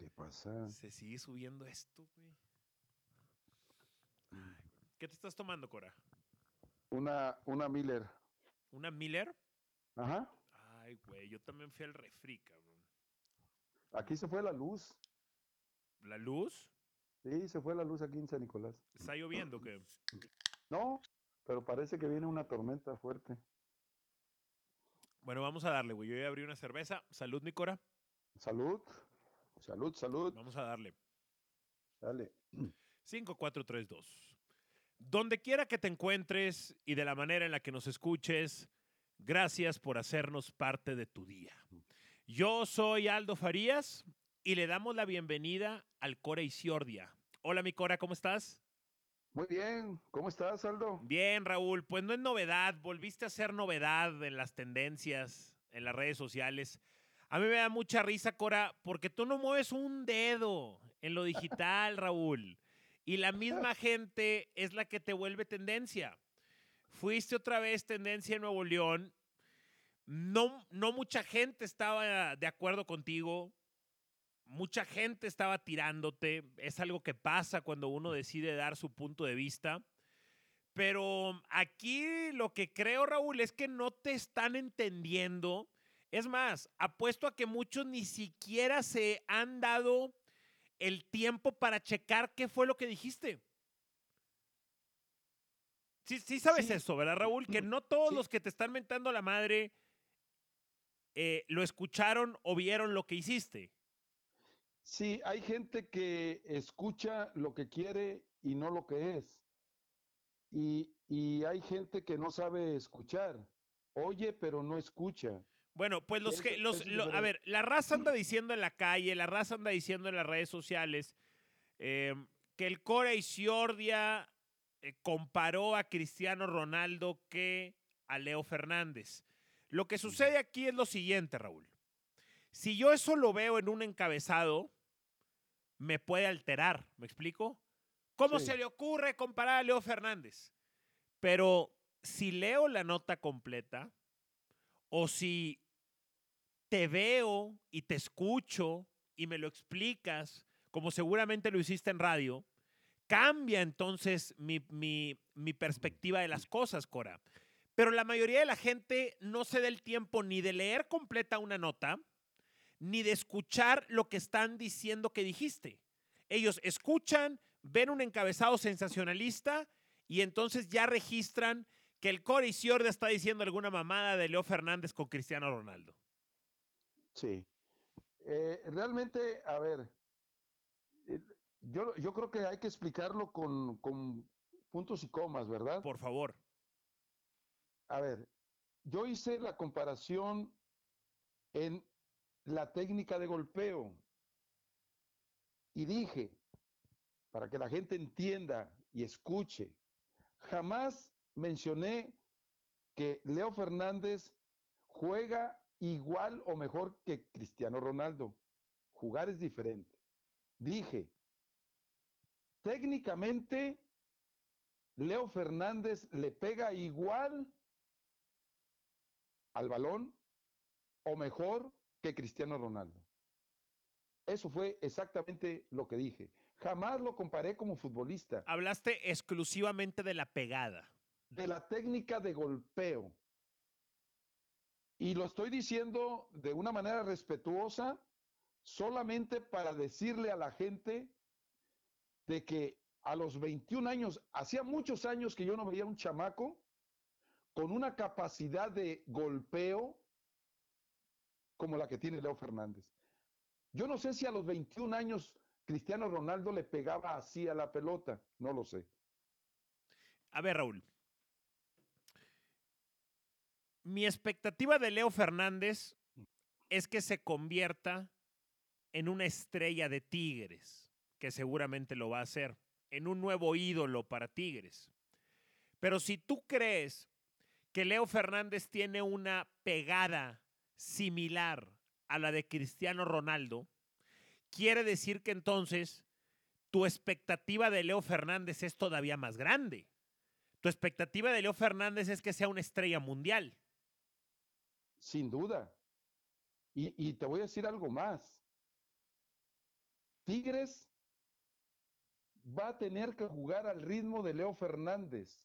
¿Qué pasa? Se sigue subiendo esto, güey. ¿Qué te estás tomando, Cora? Una, una Miller. ¿Una Miller? Ajá. Ay, güey, yo también fui al refri, cabrón. Aquí se fue la luz. ¿La luz? Sí, se fue la luz aquí en San Nicolás. ¿Está lloviendo qué? No, pero parece que viene una tormenta fuerte. Bueno, vamos a darle, güey. Yo ya abrí una cerveza. Salud, mi Cora. Salud. Salud, salud. Vamos a darle. Dale. 5, 4, 3, 2. Donde quiera que te encuentres y de la manera en la que nos escuches, gracias por hacernos parte de tu día. Yo soy Aldo Farías y le damos la bienvenida al Cora Isiordia. Hola, mi Cora, ¿cómo estás? Muy bien. ¿Cómo estás, Aldo? Bien, Raúl. Pues no es novedad. Volviste a ser novedad en las tendencias, en las redes sociales. A mí me da mucha risa, Cora, porque tú no mueves un dedo en lo digital, Raúl. Y la misma gente es la que te vuelve tendencia. Fuiste otra vez tendencia en Nuevo León. No, no mucha gente estaba de acuerdo contigo. Mucha gente estaba tirándote. Es algo que pasa cuando uno decide dar su punto de vista. Pero aquí lo que creo, Raúl, es que no te están entendiendo. Es más, apuesto a que muchos ni siquiera se han dado el tiempo para checar qué fue lo que dijiste. Sí, sí sabes Sí. eso, ¿verdad, Raúl? Que no todos Sí. los que te están mentando a la madre eh, lo escucharon o vieron lo que hiciste. Sí, hay gente que escucha lo que quiere y no lo que es. Y, y hay gente que no sabe escuchar. Oye, pero no escucha. Bueno, pues los, que- los, a ver, la raza anda diciendo en la calle, la raza anda diciendo en las redes sociales eh, que el Core Isiordia eh, comparó a Cristiano Ronaldo que a Leo Fernández. Lo que sucede aquí es lo siguiente, Raúl. Si yo eso lo veo en un encabezado, me puede alterar, ¿me explico? ¿Cómo Sí. se le ocurre comparar a Leo Fernández? Pero si leo la nota completa, o si te veo y te escucho y me lo explicas, como seguramente lo hiciste en radio, cambia entonces mi, mi- mi perspectiva de las cosas, Cora. Pero la mayoría de la gente no se da el tiempo ni de leer completa una nota, ni de escuchar lo que están diciendo que dijiste. Ellos escuchan, ven un encabezado sensacionalista y entonces ya registran que el Core Isiorda está diciendo alguna mamada de Leo Fernández con Cristiano Ronaldo. Sí. Eh, realmente, a ver, yo, yo creo que hay que explicarlo con, con puntos y comas, ¿verdad? Por favor. A ver, yo hice la comparación en la técnica de golpeo y dije, para que la gente entienda y escuche, jamás mencioné que Leo Fernández juega igual o mejor que Cristiano Ronaldo. Jugar es diferente. Dije, técnicamente, Leo Fernández le pega igual al balón o mejor que Cristiano Ronaldo. Eso fue exactamente lo que dije. Jamás lo comparé como futbolista. Hablaste exclusivamente de la pegada. De la técnica de golpeo. Y lo estoy diciendo de una manera respetuosa, solamente para decirle a la gente de que a los 21 años, hacía muchos años que yo no veía un chamaco con una capacidad de golpeo como la que tiene Leo Fernández. Yo no sé si a los 21 años Cristiano Ronaldo le pegaba así a la pelota, no lo sé. A ver, Raúl. Mi expectativa de Leo Fernández es que se convierta en una estrella de Tigres, que seguramente lo va a hacer, en un nuevo ídolo para Tigres. Pero si tú crees que Leo Fernández tiene una pegada similar a la de Cristiano Ronaldo, quiere decir que entonces tu expectativa de Leo Fernández es todavía más grande. Tu expectativa de Leo Fernández es que sea una estrella mundial. Sin duda. Y, te voy a decir algo más. Tigres va a tener que jugar al ritmo de Leo Fernández.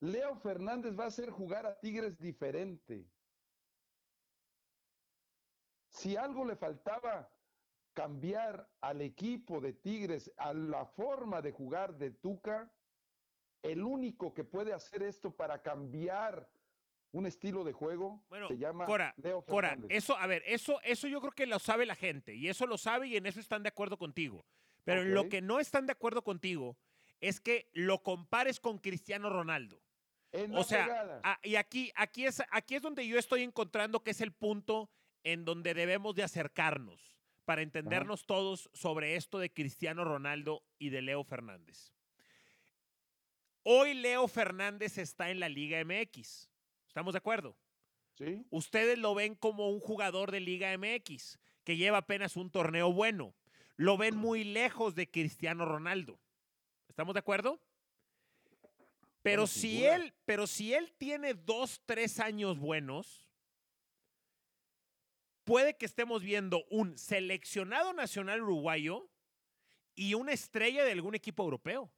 Leo Fernández va a hacer jugar a Tigres diferente. Si algo le faltaba cambiar al equipo de Tigres, a la forma de jugar de Tuca, el único que puede hacer esto para cambiar un estilo de juego se llama Cora, Leo Cora, eso, a ver, eso, eso yo creo que lo sabe la gente y eso lo sabe y en eso están de acuerdo contigo. Pero en lo que no están de acuerdo contigo es que lo compares con Cristiano Ronaldo. o sea, y aquí, aquí, es, aquí es donde yo estoy encontrando que es el punto en donde debemos de acercarnos para entendernos todos sobre esto de Cristiano Ronaldo y de Leo Fernández. Hoy Leo Fernández está en la Liga MX. ¿Estamos de acuerdo? Sí. Ustedes lo ven como un jugador de Liga MX que lleva apenas un torneo bueno. Lo ven muy lejos de Cristiano Ronaldo. ¿Estamos de acuerdo? Pero si él, pero si él tiene dos, tres años buenos, puede que estemos viendo un seleccionado nacional uruguayo y una estrella de algún equipo europeo.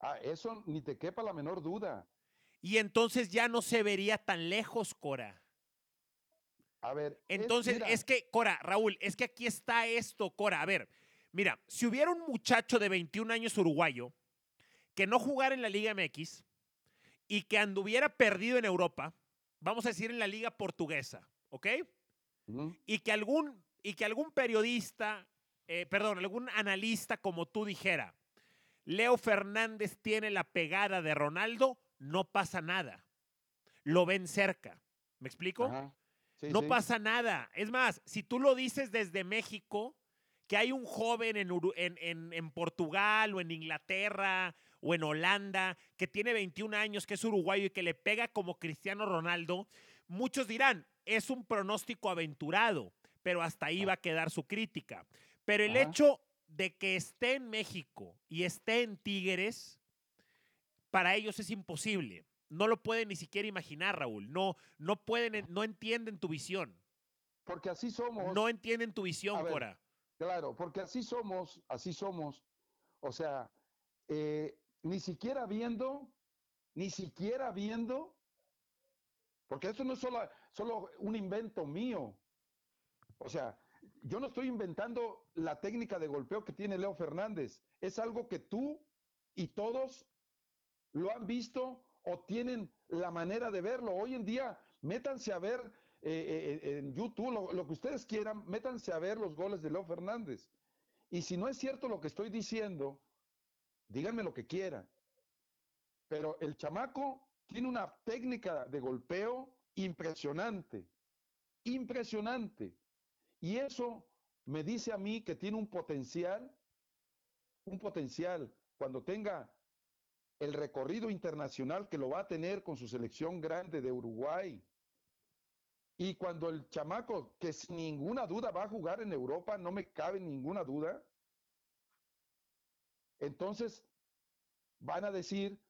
Ah, eso ni te quepa la menor duda. Y entonces ya no se vería tan lejos, Cora. A ver. Entonces, es, que, Cora, Raúl, es que aquí está esto, Cora. A ver, mira, si hubiera un muchacho de 21 años uruguayo que no jugara en la Liga MX y que anduviera perdido en Europa, vamos a decir en la Liga Portuguesa, ¿ok? Y que algún, y que algún periodista, eh, perdón, algún analista como tú dijera, Leo Fernández tiene la pegada de Ronaldo, no pasa nada. Lo ven cerca. ¿Me explico? no pasa nada. Es más, si tú lo dices desde México, que hay un joven en, en, en, Portugal o en Inglaterra o en Holanda que tiene 21 años, que es uruguayo y que le pega como Cristiano Ronaldo, muchos dirán, es un pronóstico aventurado, pero hasta ahí ah. va a quedar su crítica. Pero el hecho de que esté en México y esté en Tigres, para ellos es imposible. No lo pueden ni siquiera imaginar, Raúl. No, no pueden, no entienden tu visión. Porque así somos. No entienden tu visión, Cora. Claro, porque así somos, así somos. O sea, eh, ni siquiera viendo, ni siquiera viendo, porque eso no es solo, solo un invento mío. O sea, yo no estoy inventando la técnica de golpeo que tiene Leo Fernández. Es algo que tú y todos lo han visto o tienen la manera de verlo. Hoy en día, métanse a ver eh, eh, en YouTube lo, que ustedes quieran, métanse a ver los goles de Leo Fernández. Y si no es cierto lo que estoy diciendo, díganme lo que quieran. Pero el chamaco tiene una técnica de golpeo impresionante, impresionante. Y eso me dice a mí que tiene un potencial, un potencial cuando tenga el recorrido internacional que lo va a tener con su selección grande de Uruguay. Y cuando el chamaco, que sin ninguna duda va a jugar en Europa, no me cabe ninguna duda, entonces van a decir,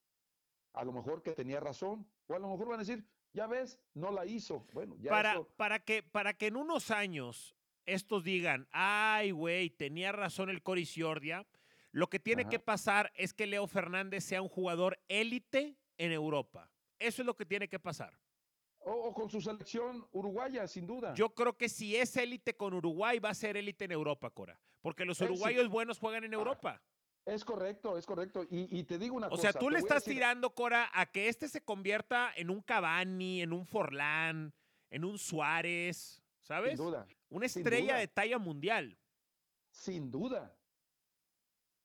a lo mejor que tenía razón, o a lo mejor van a decir, ya ves, no la hizo. Bueno, ya para, para, que, para que en unos años estos digan, ay, güey, tenía razón el Coriciordia, lo que tiene que pasar es que Leo Fernández sea un jugador élite en Europa. Eso es lo que tiene que pasar. O, con su selección uruguaya, sin duda. Yo creo que si es élite con Uruguay, va a ser élite en Europa, Cora. Porque los uruguayos buenos juegan en ah, Europa. Es correcto, es correcto. Y, te digo una cosa. O sea, tú le estás tirando, Cora, a que este se convierta en un Cavani, en un Forlán, en un Suárez, ¿sabes? Sin duda. Una estrella de talla mundial. Sin duda.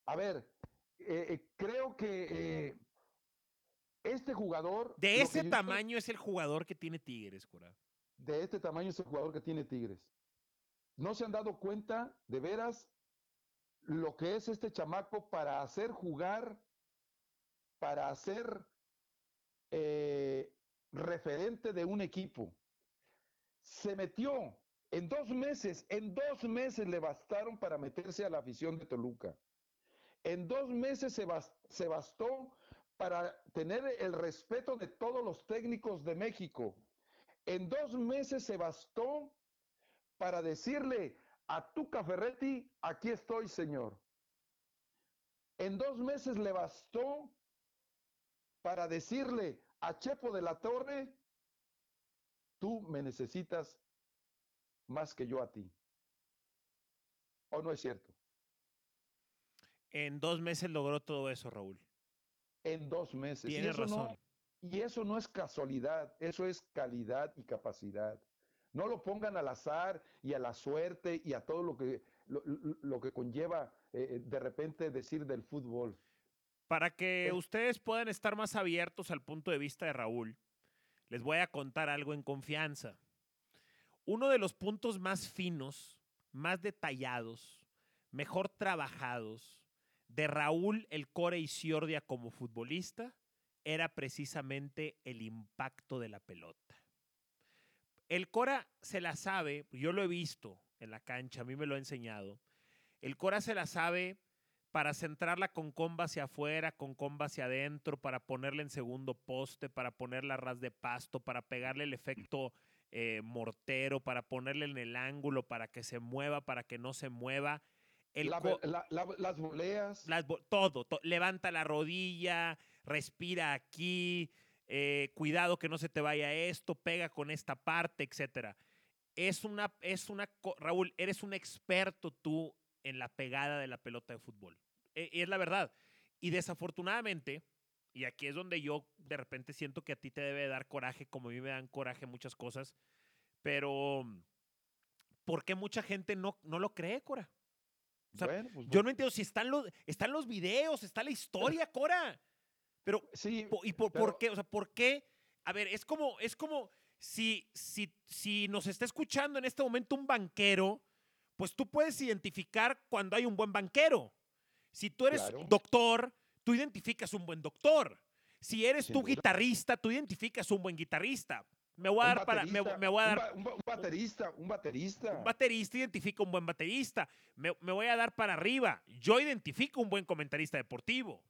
A ver, eh, eh, creo que eh, este jugador... De ese tamaño es el jugador que tiene Tigres, Cora. De este tamaño es el jugador que tiene Tigres. No se han dado cuenta, de veras, lo que es este chamaco para hacer jugar, para hacer referente de un equipo. Se metió en dos meses, en dos meses le bastaron para meterse a la afición de Toluca. En dos meses se, bastó para tener el respeto de todos los técnicos de México. En dos meses se bastó para decirle a Tuca Ferretti, aquí estoy, señor. En dos meses le bastó para decirle a Chepo de la Torre, tú me necesitas más que yo a ti. ¿O no es cierto? En dos meses logró todo eso, Raúl. En dos meses. Tienes razón. y eso no es casualidad, eso es calidad y capacidad. No lo pongan al azar y a la suerte y a todo lo que, lo, que conlleva eh, eh, de repente decir del fútbol. Para que ustedes puedan estar más abiertos al punto de vista de Raúl, les voy a contar algo en confianza. Uno de los puntos más finos, más detallados, mejor trabajados de Raúl el Core Isiordia como futbolista era precisamente el impacto de la pelota. El Cora se la sabe, yo lo he visto en la cancha, a mí me lo ha enseñado. El Cora se la sabe para centrarla con comba hacia afuera, con comba hacia adentro, para ponerle en segundo poste, para ponerla a ras de pasto, para pegarle el efecto eh, mortero, para ponerle en el ángulo, para que se mueva, para que no se mueva. Las voleas. todo, levanta la rodilla, respira aquí, eh, cuidado que no se te vaya esto, pega con esta parte, etcétera. Es una, es una, Raúl, eres un experto tú en la pegada de la pelota de fútbol. E, es la verdad. Y desafortunadamente, y aquí es donde yo de repente siento que a ti te debe dar coraje, como a mí me dan coraje muchas cosas, pero ¿por qué mucha gente no, no lo cree, Cora? Pues yo no entiendo si están los, están los videos, está la historia, Cora. Pero, sí, ¿y por, por, qué? O sea, ¿por qué? A ver, es como, es como si, si, si nos está escuchando en este momento un banquero, pues tú puedes identificar cuando hay un buen banquero. Si tú eres doctor, tú identificas un buen doctor. Si eres tú guitarrista, tú identificas un buen guitarrista. Me voy a dar para. Me, voy a dar. Un, baterista, un baterista. Un baterista identifica un buen baterista. Me, me, voy a dar para arriba. Yo identifico un buen comentarista deportivo.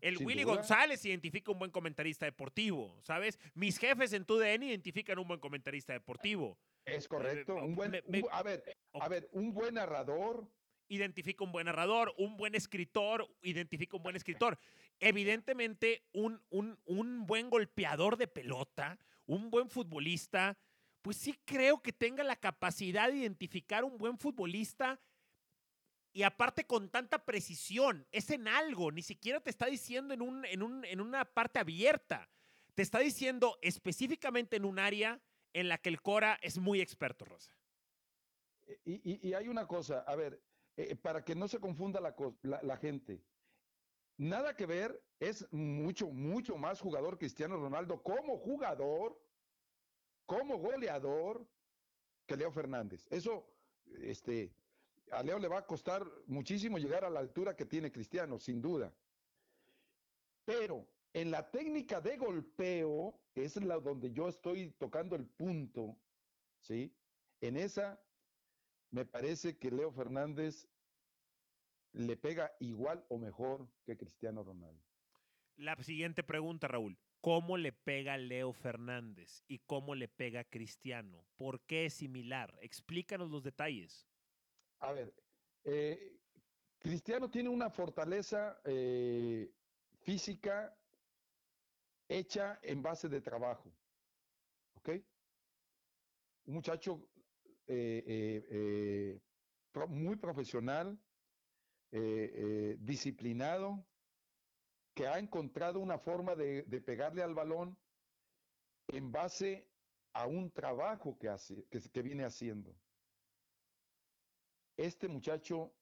El Willy González identifica un buen comentarista deportivo, ¿sabes? Mis jefes en TUDN identifican un buen comentarista deportivo. Es correcto. Un buen, a, ver, a ver, un buen narrador. Identifica un buen narrador, un buen escritor, identifica un buen escritor. Evidentemente, un, un, un buen golpeador de pelota, un buen futbolista, pues sí creo que tenga la capacidad de identificar un buen futbolista y aparte con tanta precisión, es en algo, ni siquiera te está diciendo en, un, en, un, en una parte abierta, te está diciendo específicamente en un área en la que el Cora es muy experto, Rosa. Y, y, hay una cosa, a ver, eh, para que no se confunda la, la, gente, nada que ver, es mucho, mucho más jugador Cristiano Ronaldo como jugador, como goleador, que Leo Fernández. Eso, este, a Leo le va a costar muchísimo llegar a la altura que tiene Cristiano, sin duda. Pero en la técnica de golpeo, es la donde yo estoy tocando el punto, ¿sí? En esa, me parece que Leo Fernández le pega igual o mejor que Cristiano Ronaldo. La siguiente pregunta, Raúl. ¿Cómo le pega Leo Fernández y cómo le pega Cristiano? ¿Por qué es similar? Explícanos los detalles. A ver, eh, Cristiano tiene una fortaleza eh, física hecha en base de trabajo. ¿Ok? Un muchacho eh, muy profesional, disciplinado, que ha encontrado una forma de, pegarle al balón en base a un trabajo que, hace, que viene haciendo. Este muchacho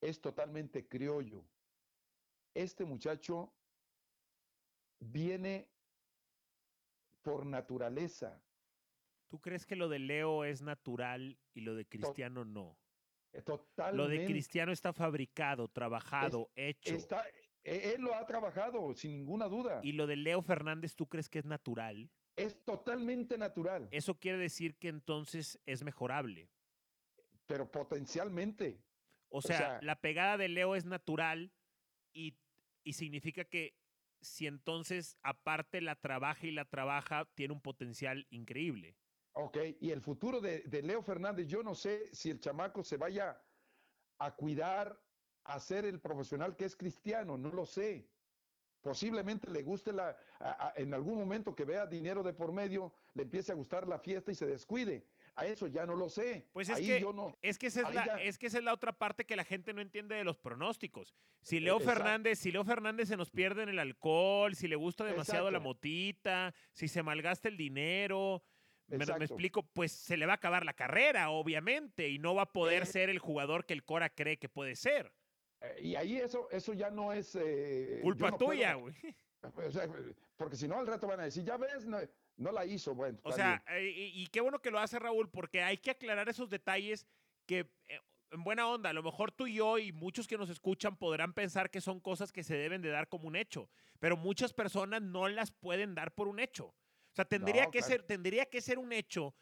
es totalmente criollo. Este muchacho viene por naturaleza. ¿Tú crees que lo de Leo es natural y lo de Cristiano no? Totalmente. Lo de Cristiano está fabricado, trabajado, hecho. Está, él lo ha trabajado, sin ninguna duda. ¿Y lo de Leo Fernández tú crees que es natural? Es totalmente natural. Eso quiere decir que entonces es mejorable pero potencialmente. O sea, la pegada de Leo es natural y, y significa que si entonces aparte la trabaja y la trabaja, tiene un potencial increíble. Ok, y el futuro de, de Leo Fernández, yo no sé si el chamaco se vaya a cuidar, a ser el profesional que es cristiano, no lo sé. Posiblemente le guste la, a- a- en algún momento que vea dinero de por medio, le empiece a gustar la fiesta y se descuide. A eso ya no lo sé. Pues es Ahí que, yo no. es, que esa es, la, ya- es que esa es la otra parte que la gente no entiende de los pronósticos. Si Leo exacto. Fernández, si Leo Fernández se nos pierde en el alcohol, si le gusta demasiado la motita, si se malgasta el dinero, me, explico, pues se le va a acabar la carrera, obviamente, y no va a poder Eh. ser el jugador que el Cora cree que puede ser. Eh, y ahí eso, eso ya no es. eh, Culpa no tuya, güey. o sea, porque si no, al rato van a decir, ya ves, no, no la hizo. Bueno, O sea, eh, y, y qué bueno que lo hace Raúl, porque hay que aclarar esos detalles que, eh, en buena onda, a lo mejor tú y yo y muchos que nos escuchan podrán pensar que son cosas que se deben de dar como un hecho, pero muchas personas no las pueden dar por un hecho. O sea, tendría, No, que, claro. ser, tendría que ser un hecho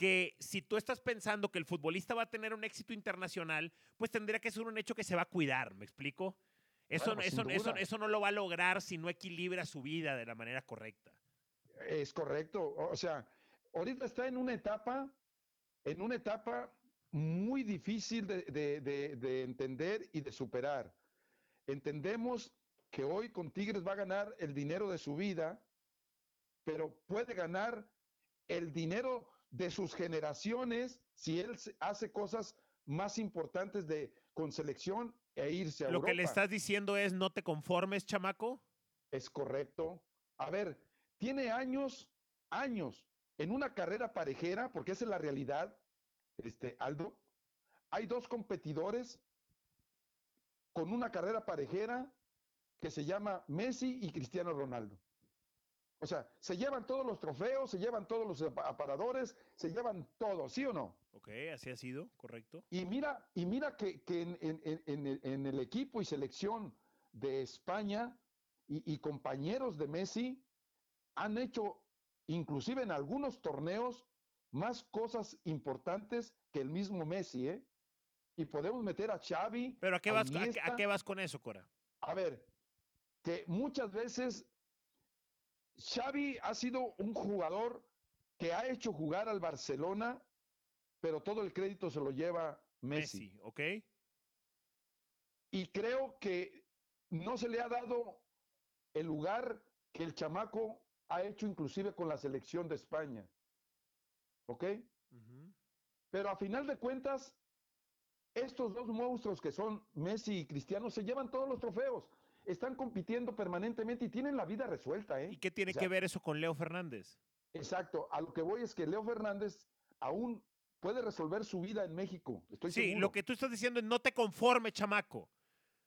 que si tú estás pensando que el futbolista va a tener un éxito internacional, pues tendría que ser un hecho que se va a cuidar, ¿me explico? Eso, Bueno, eso, sin eso, duda. eso no lo va a lograr si no equilibra su vida de la manera correcta. Es correcto. O o sea, ahorita está en una etapa, en una etapa muy difícil de, de- de- de entender y de superar. Entendemos que hoy con Tigres va a ganar el dinero de su vida, pero puede ganar el dinero de sus generaciones si él hace cosas más importantes de con selección e irse a Lo que le estás diciendo es no te conformes, chamaco. Es correcto. A ver, tiene años, años en una carrera parejera, porque esa es la realidad, este, Aldo. Hay dos competidores con una carrera parejera que se llama Messi y Cristiano Ronaldo. O sea, se llevan todos los trofeos, se llevan todos los apa- aparadores, se llevan todo, ¿sí o no? Ok, así ha sido, correcto. Y mira, y mira que, que en, en- en- en el, equipo y selección de España y, y compañeros de Messi han hecho, inclusive en algunos torneos, más cosas importantes que el mismo Messi, ¿eh? Y podemos meter a Xavi. Pero ¿a qué vas, a, qué vas con eso, Cora? A ver, que muchas veces Xavi ha sido un jugador que ha hecho jugar al Barcelona, pero todo el crédito se lo lleva Messi. Messi, ¿ok? Y creo que no se le ha dado el lugar que el chamaco ha hecho inclusive con la selección de España. ¿Ok? Pero a final de cuentas, estos dos monstruos que son Messi y Cristiano se llevan todos los trofeos. Están compitiendo permanentemente y tienen la vida resuelta, ¿eh? ¿Y qué tiene O sea, que ver eso con Leo Fernández? Exacto. A lo que voy es que Leo Fernández aún puede resolver su vida en México. Estoy Sí, seguro. lo que tú estás diciendo es no te conforme, chamaco.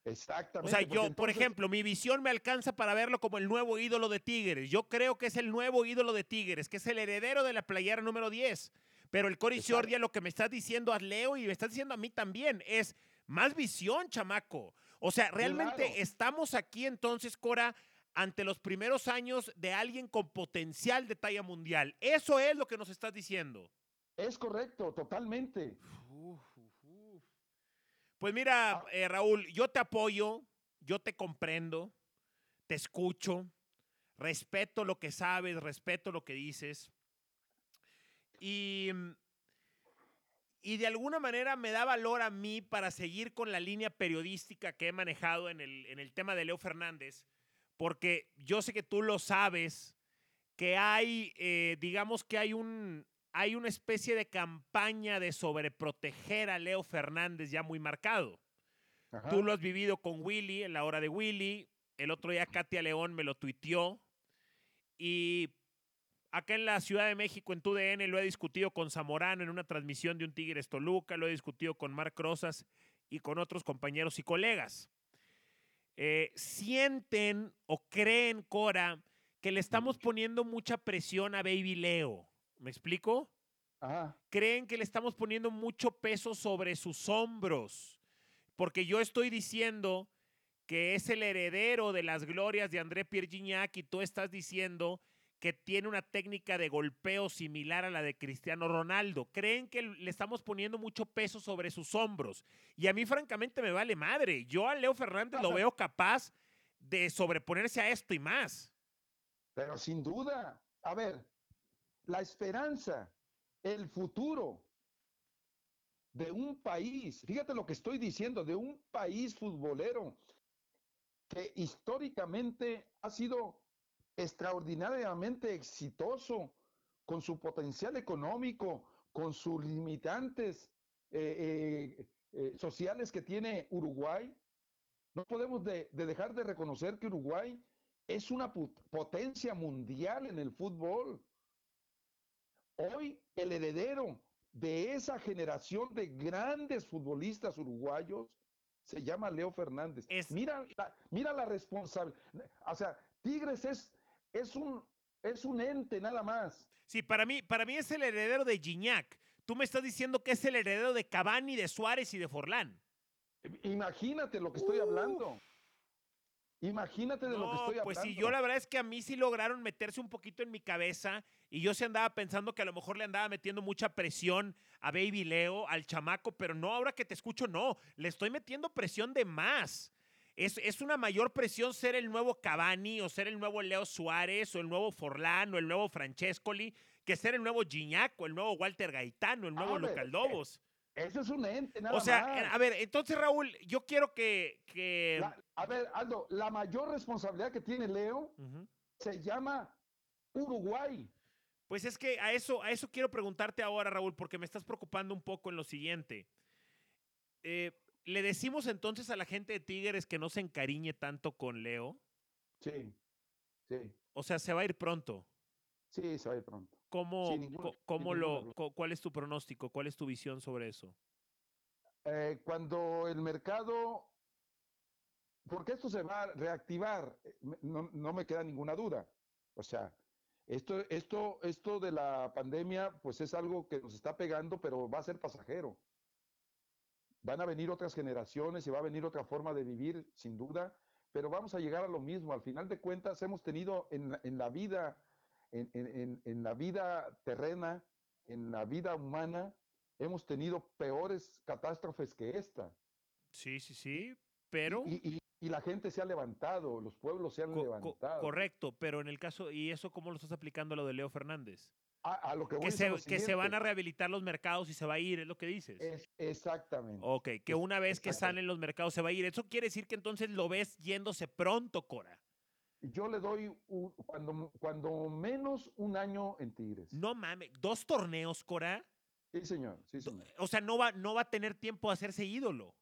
O Exactamente. sea, porque yo, por ejemplo, mi visión me alcanza para verlo como el nuevo ídolo de Tigres. Yo creo que es el nuevo ídolo de Tigres, que es el heredero de la playera número 10. Pero el Cory. Ciordia lo que me estás diciendo a Leo y me estás diciendo a mí también es más visión, chamaco. O sea, realmente Claro. estamos aquí entonces, Cora, ante los primeros años de alguien con potencial de talla mundial. Eso es lo que nos estás diciendo. Es correcto, totalmente. Uf, uf, uf. Pues mira, Ah. eh, Raúl, yo te apoyo, yo te comprendo, te escucho, respeto lo que sabes, respeto lo que dices. Y, mm, y de alguna manera me da valor a mí para seguir con la línea periodística que he manejado en el, en el tema de Leo Fernández, porque yo sé que tú lo sabes, que hay, eh, digamos que hay un, hay una especie de campaña de sobreproteger a Leo Fernández ya muy marcado. Ajá. Tú lo has vivido con Willy en la hora de Willy. El otro día Katia León me lo tuiteó. Y acá en la Ciudad de México, en TUDN, lo he discutido con Zamorano en una transmisión de un Tigres Toluca. Lo he discutido con Marc Rosas y con otros compañeros y colegas. Eh, sienten o creen, Cora, que le estamos poniendo mucha presión a Baby Leo. ¿Me explico? Ajá. creen que le estamos poniendo mucho peso sobre sus hombros. Porque yo estoy diciendo que es el heredero de las glorias de André Pierre Gignac y tú estás diciendo que tiene una técnica de golpeo similar a la de Cristiano Ronaldo. Creen que le estamos poniendo mucho peso sobre sus hombros. Y a mí francamente me vale madre. Yo a Leo Fernández lo veo capaz de sobreponerse a esto y más. Pero sin duda, a ver, la esperanza el futuro de un país, fíjate lo que estoy diciendo, de un país futbolero que históricamente ha sido extraordinariamente exitoso con su potencial económico, con sus limitantes eh, eh, eh, sociales que tiene Uruguay. No podemos de, dejar de reconocer que Uruguay es una potencia mundial en el fútbol. Hoy el heredero de esa generación de grandes futbolistas uruguayos se llama Leo Fernández. Mira, la, mira la responsabilidad. O sea, Tigres es, es, un, es un ente nada más. Sí, para mí, para mí es el heredero de Gignac. Tú me estás diciendo que es el heredero de Cavani, de Suárez y de Forlán. Imagínate lo que estoy hablando. Imagínate de lo que estoy hablando. Pues sí, yo la verdad es que a mí sí lograron meterse un poquito en mi cabeza y yo sí andaba pensando que a lo mejor le andaba metiendo mucha presión a Baby Leo, al chamaco, pero no, ahora que te escucho, no, le estoy metiendo presión de más. Es, es, una mayor presión ser el nuevo Cavani o ser el nuevo Leo Suárez o el nuevo Forlán o el nuevo Francescoli que ser el nuevo Gignac o el nuevo Walter Gaitano, el nuevo Localdobos. Eso es un ente, nada O sea, a ver, entonces Raúl, yo quiero que... a ver, Aldo, la mayor responsabilidad que tiene Leo se llama Uruguay. Pues es que a eso, a eso quiero preguntarte ahora, Raúl, porque me estás preocupando un poco en lo siguiente. Eh, ¿Le decimos entonces a la gente de Tigres que no se encariñe tanto con Leo? Sí, sí. O sea, se va a ir pronto. Sí, se va a ir pronto. ¿Cómo, lo, ¿Cuál es tu pronóstico? ¿Cuál es tu visión sobre eso? Eh, cuando el mercado, porque esto se va a reactivar, eh, no, no, me queda ninguna duda. O sea, esto, esto, esto de la pandemia, pues es algo que nos está pegando, pero va a ser pasajero. Van a venir otras generaciones y va a venir otra forma de vivir, sin duda, pero vamos a llegar a lo mismo. Al final de cuentas, hemos tenido en, en la vida en, la vida terrena, en la vida humana, hemos tenido peores catástrofes que esta. Sí, sí, sí, pero... Y, la gente se ha levantado, los pueblos se han levantado. correcto, pero en el caso, ¿y eso cómo lo estás aplicando a lo de Leo Fernández? A, lo que, que, se, que se van a rehabilitar los mercados y se va a ir, es lo que dices. exactamente. Ok, que una vez que salen los mercados se va a ir. Eso quiere decir que entonces lo ves yéndose pronto, Cora yo le doy cuando, cuando menos un año en Tigres. No mames, dos torneos, Cora. Sí, señor, sí, señor. O sea, no va, no va a tener tiempo a hacerse ídolo.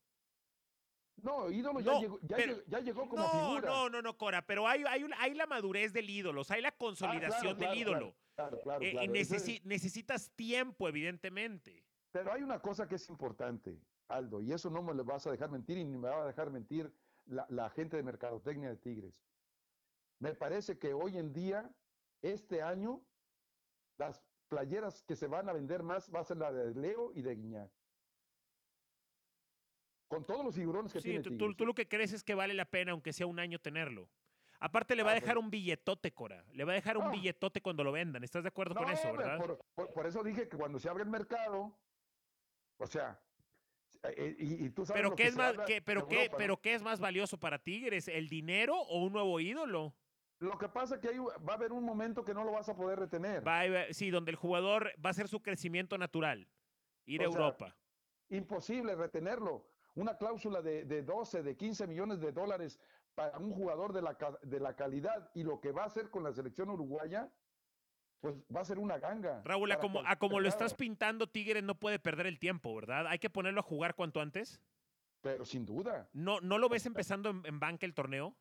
No, ídolo ya, llegó, ya, llegó, como no, figura. No, no, no, Cora, pero hay, hay, hay la madurez del ídolo, o sea, hay la ah, consolidación del ídolo. Claro, claro, eh, necesitas tiempo, evidentemente. Pero hay una cosa que es importante, Aldo, y eso no me lo vas a dejar mentir y ni me va a dejar mentir la, la gente de Mercadotecnia de Tigres. Me parece que hoy en día, este año, las playeras que se van a vender más va a ser la de Leo y de Guiñac. Con todos los figurones que tiene. Tú, tú, tú, lo que crees es que vale la pena, aunque sea un año, tenerlo. Aparte, le va a ah, dejar un billetote, Cora. Le va a dejar un ah. billetote cuando lo vendan. ¿Estás de acuerdo con eso, verdad? Por, eso dije que cuando se abre el mercado, o sea, eh, y, tú sabes pero qué es más, pero qué, pero qué es más valioso para Tigres, el dinero o un nuevo ídolo? Lo que pasa es que va a haber un momento que no lo vas a poder retener. Va sí, donde el jugador va a ser su crecimiento natural, ir a Europa. imposible retenerlo. Una cláusula de, de, 12, de 15 millones de dólares para un jugador de la, de la calidad y lo que va a hacer con la selección uruguaya, pues va a ser una ganga. Raúl, a como, a como lo estás pintando, Tigres no puede perder el tiempo, ¿verdad? Hay que ponerlo a jugar cuanto antes. Pero sin duda. ¿No, no lo ves empezando en, en banca el torneo?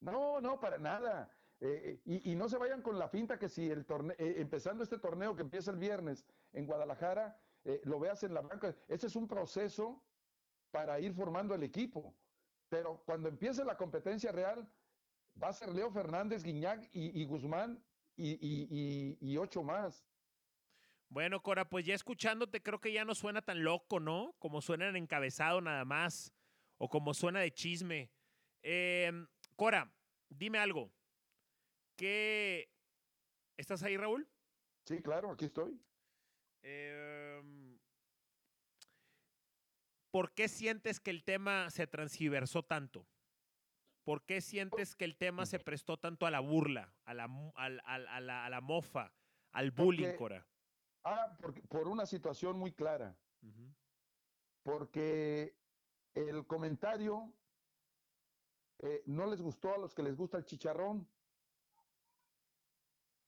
No, no, para nada. Eh, y, no se vayan con la finta que si el torneo, eh, empezando este torneo que empieza el viernes en Guadalajara, eh, lo veas en la banca. Ese es un proceso para ir formando el equipo. Pero cuando empiece la competencia real, va a ser Leo Fernández, Guiñac y, Guzmán y, y, ocho más. Bueno, Cora, pues ya escuchándote, creo que ya no suena tan loco, ¿no? Como suena en encabezado nada más, o como suena de chisme. Em, Cora, dime algo. ¿Qué? ¿Estás ahí, Raúl? Sí, claro, aquí estoy. Em, ¿Por qué sientes que el tema se transgiversó tanto? ¿Por qué sientes que el tema se prestó tanto a la burla, a la, a la, a la mofa, al bullying, Cora? Ah, porque, por una situación muy clara. Porque el comentario eh, no les gustó a los que les gusta el chicharrón.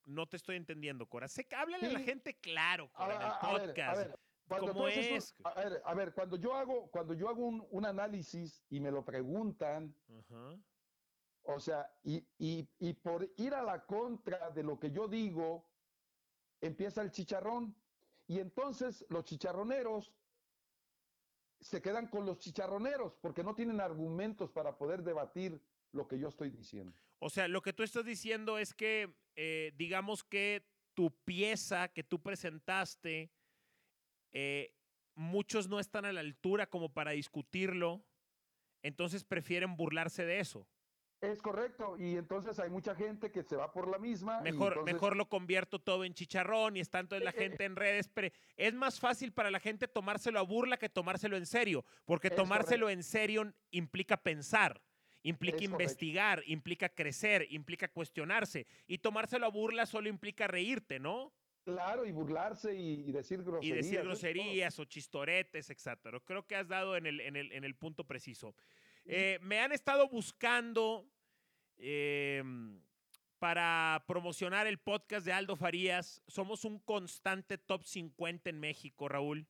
No te estoy entendiendo, Cora. Sé que háblale a la gente claro, Cora, en el podcast. A ver, ¿Cómo es? a, ver, cuando yo hago, cuando yo hago un, análisis y me lo preguntan, o sea, y, y por ir a la contra de lo que yo digo, empieza el chicharrón. Y entonces los chicharroneros se quedan con los chicharroneros porque no tienen argumentos para poder debatir lo que yo estoy diciendo. O sea, lo que tú estás diciendo es que, eh, digamos que tu pieza que tú presentaste, eh, muchos no están a la altura como para discutirlo, entonces prefieren burlarse de eso. Es correcto, y entonces hay mucha gente que se va por la misma. Mejor, mejor lo convierto todo en chicharrón y está entonces la gente en redes. Pero es más fácil para la gente tomárselo a burla que tomárselo en serio, porque tomárselo en serio implica pensar, implica investigar, implica crecer, implica cuestionarse, y tomárselo a burla solo implica reírte, ¿no? Claro, y burlarse y, decir groserías. Y decir groserías o chistoretes, etcétera. Creo que has dado en el, en el, en el punto preciso. Eh, me han estado buscando em, para promocionar el podcast de Aldo Farías. Somos un constante top 50 en México, Raúl.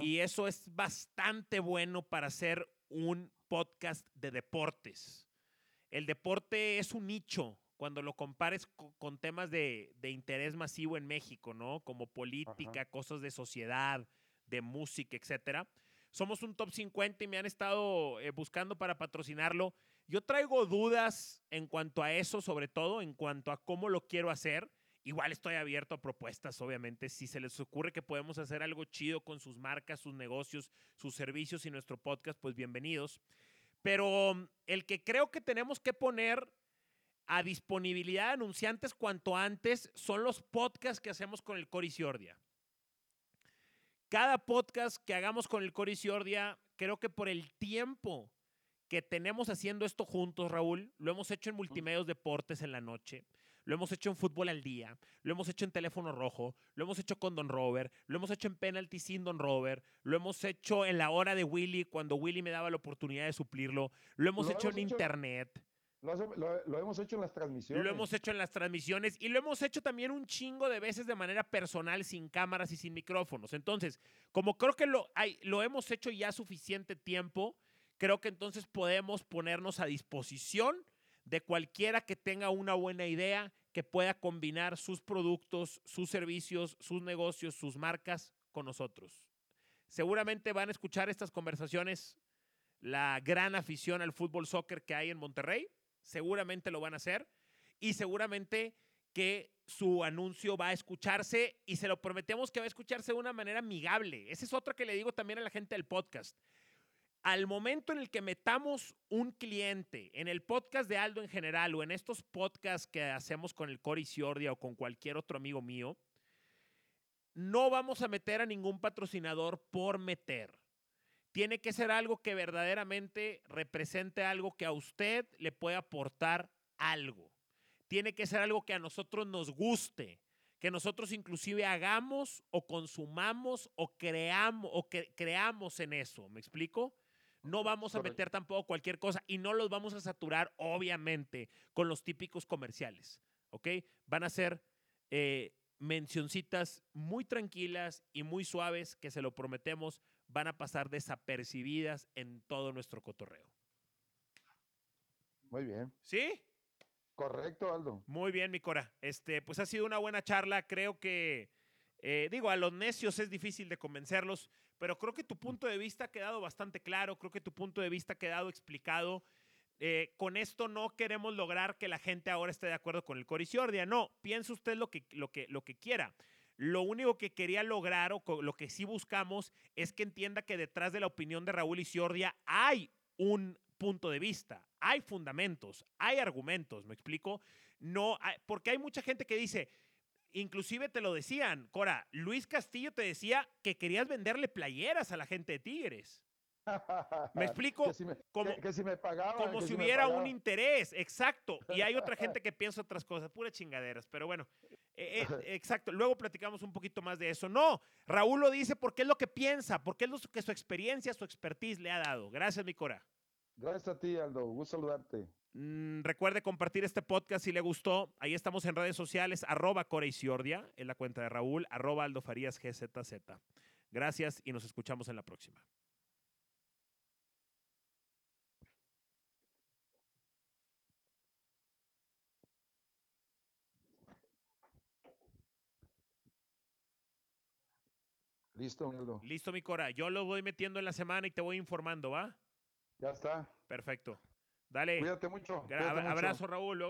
Y eso es bastante bueno para hacer un podcast de deportes. El deporte es un nicho cuando lo compares con, temas de, interés masivo en México, ¿no? Como política, cosas de sociedad, de música, etcétera. Somos un top 50 y me han estado eh, buscando para patrocinarlo. Yo traigo dudas en cuanto a eso, sobre todo en cuanto a cómo lo quiero hacer. Igual estoy abierto a propuestas, obviamente. Si se les ocurre que podemos hacer algo chido con sus marcas, sus negocios, sus servicios y nuestro podcast, pues bienvenidos. Pero mm, el que creo que tenemos que poner a disponibilidad de anunciantes cuanto antes son los podcasts que hacemos con el Cory Ciordia. Cada podcast que hagamos con el Cory Ciordia, creo que por el tiempo que tenemos haciendo esto juntos, Raúl, lo hemos hecho en Multimedios Deportes en la noche, lo hemos hecho en Fútbol al Día, lo hemos hecho en Teléfono Rojo, lo hemos hecho con Don Robert, lo hemos hecho en Penalty sin Don Robert, lo hemos hecho en la hora de Willy, cuando Willy me daba la oportunidad de suplirlo, lo hemos hecho en Internet. Lo, hemos hecho en las transmisiones. Lo hemos hecho en las transmisiones y lo hemos hecho también un chingo de veces de manera personal, sin cámaras y sin micrófonos. Entonces, como creo que lo, hay, lo hemos hecho ya suficiente tiempo, creo que entonces podemos ponernos a disposición de cualquiera que tenga una buena idea, que pueda combinar sus productos, sus servicios, sus negocios, sus marcas con nosotros. Seguramente van a escuchar estas conversaciones la gran afición al fútbol soccer que hay en Monterrey seguramente lo van a hacer y seguramente que su anuncio va a escucharse y se lo prometemos que va a escucharse de una manera amigable. Esa es otra que le digo también a la gente del podcast. Al momento en el que metamos un cliente en el podcast de Aldo en general o en estos podcasts que hacemos con el Cory Ciordia o con cualquier otro amigo mío, no vamos a meter a ningún patrocinador por meter tiene que ser algo que verdaderamente represente algo que a usted le puede aportar algo. Tiene que ser algo que a nosotros nos guste, que nosotros inclusive hagamos o consumamos o creamos o que creamos en eso. ¿Me explico? No vamos a meter tampoco cualquier cosa y no los vamos a saturar, obviamente, con los típicos comerciales. ¿Ok? Van a ser eh, mencioncitas muy tranquilas y muy suaves que se lo prometemos van a pasar desapercibidas en todo nuestro cotorreo. Muy bien. ¿Sí? Correcto, Aldo. Muy bien, mi Cora. Este, pues ha sido una buena charla. Creo que, eh, digo, a los necios es difícil de convencerlos, pero creo que tu punto de vista ha quedado bastante claro. Creo que tu punto de vista ha quedado explicado. Eh, con esto no queremos lograr que la gente ahora esté de acuerdo con el Coriciordia. No, piense usted lo que, lo que, lo que quiera. Lo único que quería lograr o lo que sí buscamos es que entienda que detrás de la opinión de Raúl Isiordia hay un punto de vista, hay fundamentos, hay argumentos, ¿me explico? No, porque hay mucha gente que dice, inclusive te lo decían, Cora, Luis Castillo te decía que querías venderle playeras a la gente de Tigres. ¿Me explico? como, que, si me pagaba, como si, hubiera un interés, exacto. Y hay otra gente que piensa otras cosas, puras chingaderas. Pero bueno, Eh, eh, exacto, luego platicamos un poquito más de eso. No, Raúl lo dice porque es lo que piensa, porque es lo que su experiencia, su expertise le ha dado. Gracias, mi Cora. Gracias a ti, Aldo. Gusto saludarte. Mm, recuerde compartir este podcast si le gustó. Ahí estamos en redes sociales, arroba Cora Isiordia, en la cuenta de Raúl, arroba Aldo Farías GZZ. Gracias y nos escuchamos en la próxima. Listo, Aldo. Listo, mi Cora. Yo lo voy metiendo en la semana y te voy informando, ¿va? Ya está. Perfecto. Dale. Cuídate mucho. Abrazo, Raúl.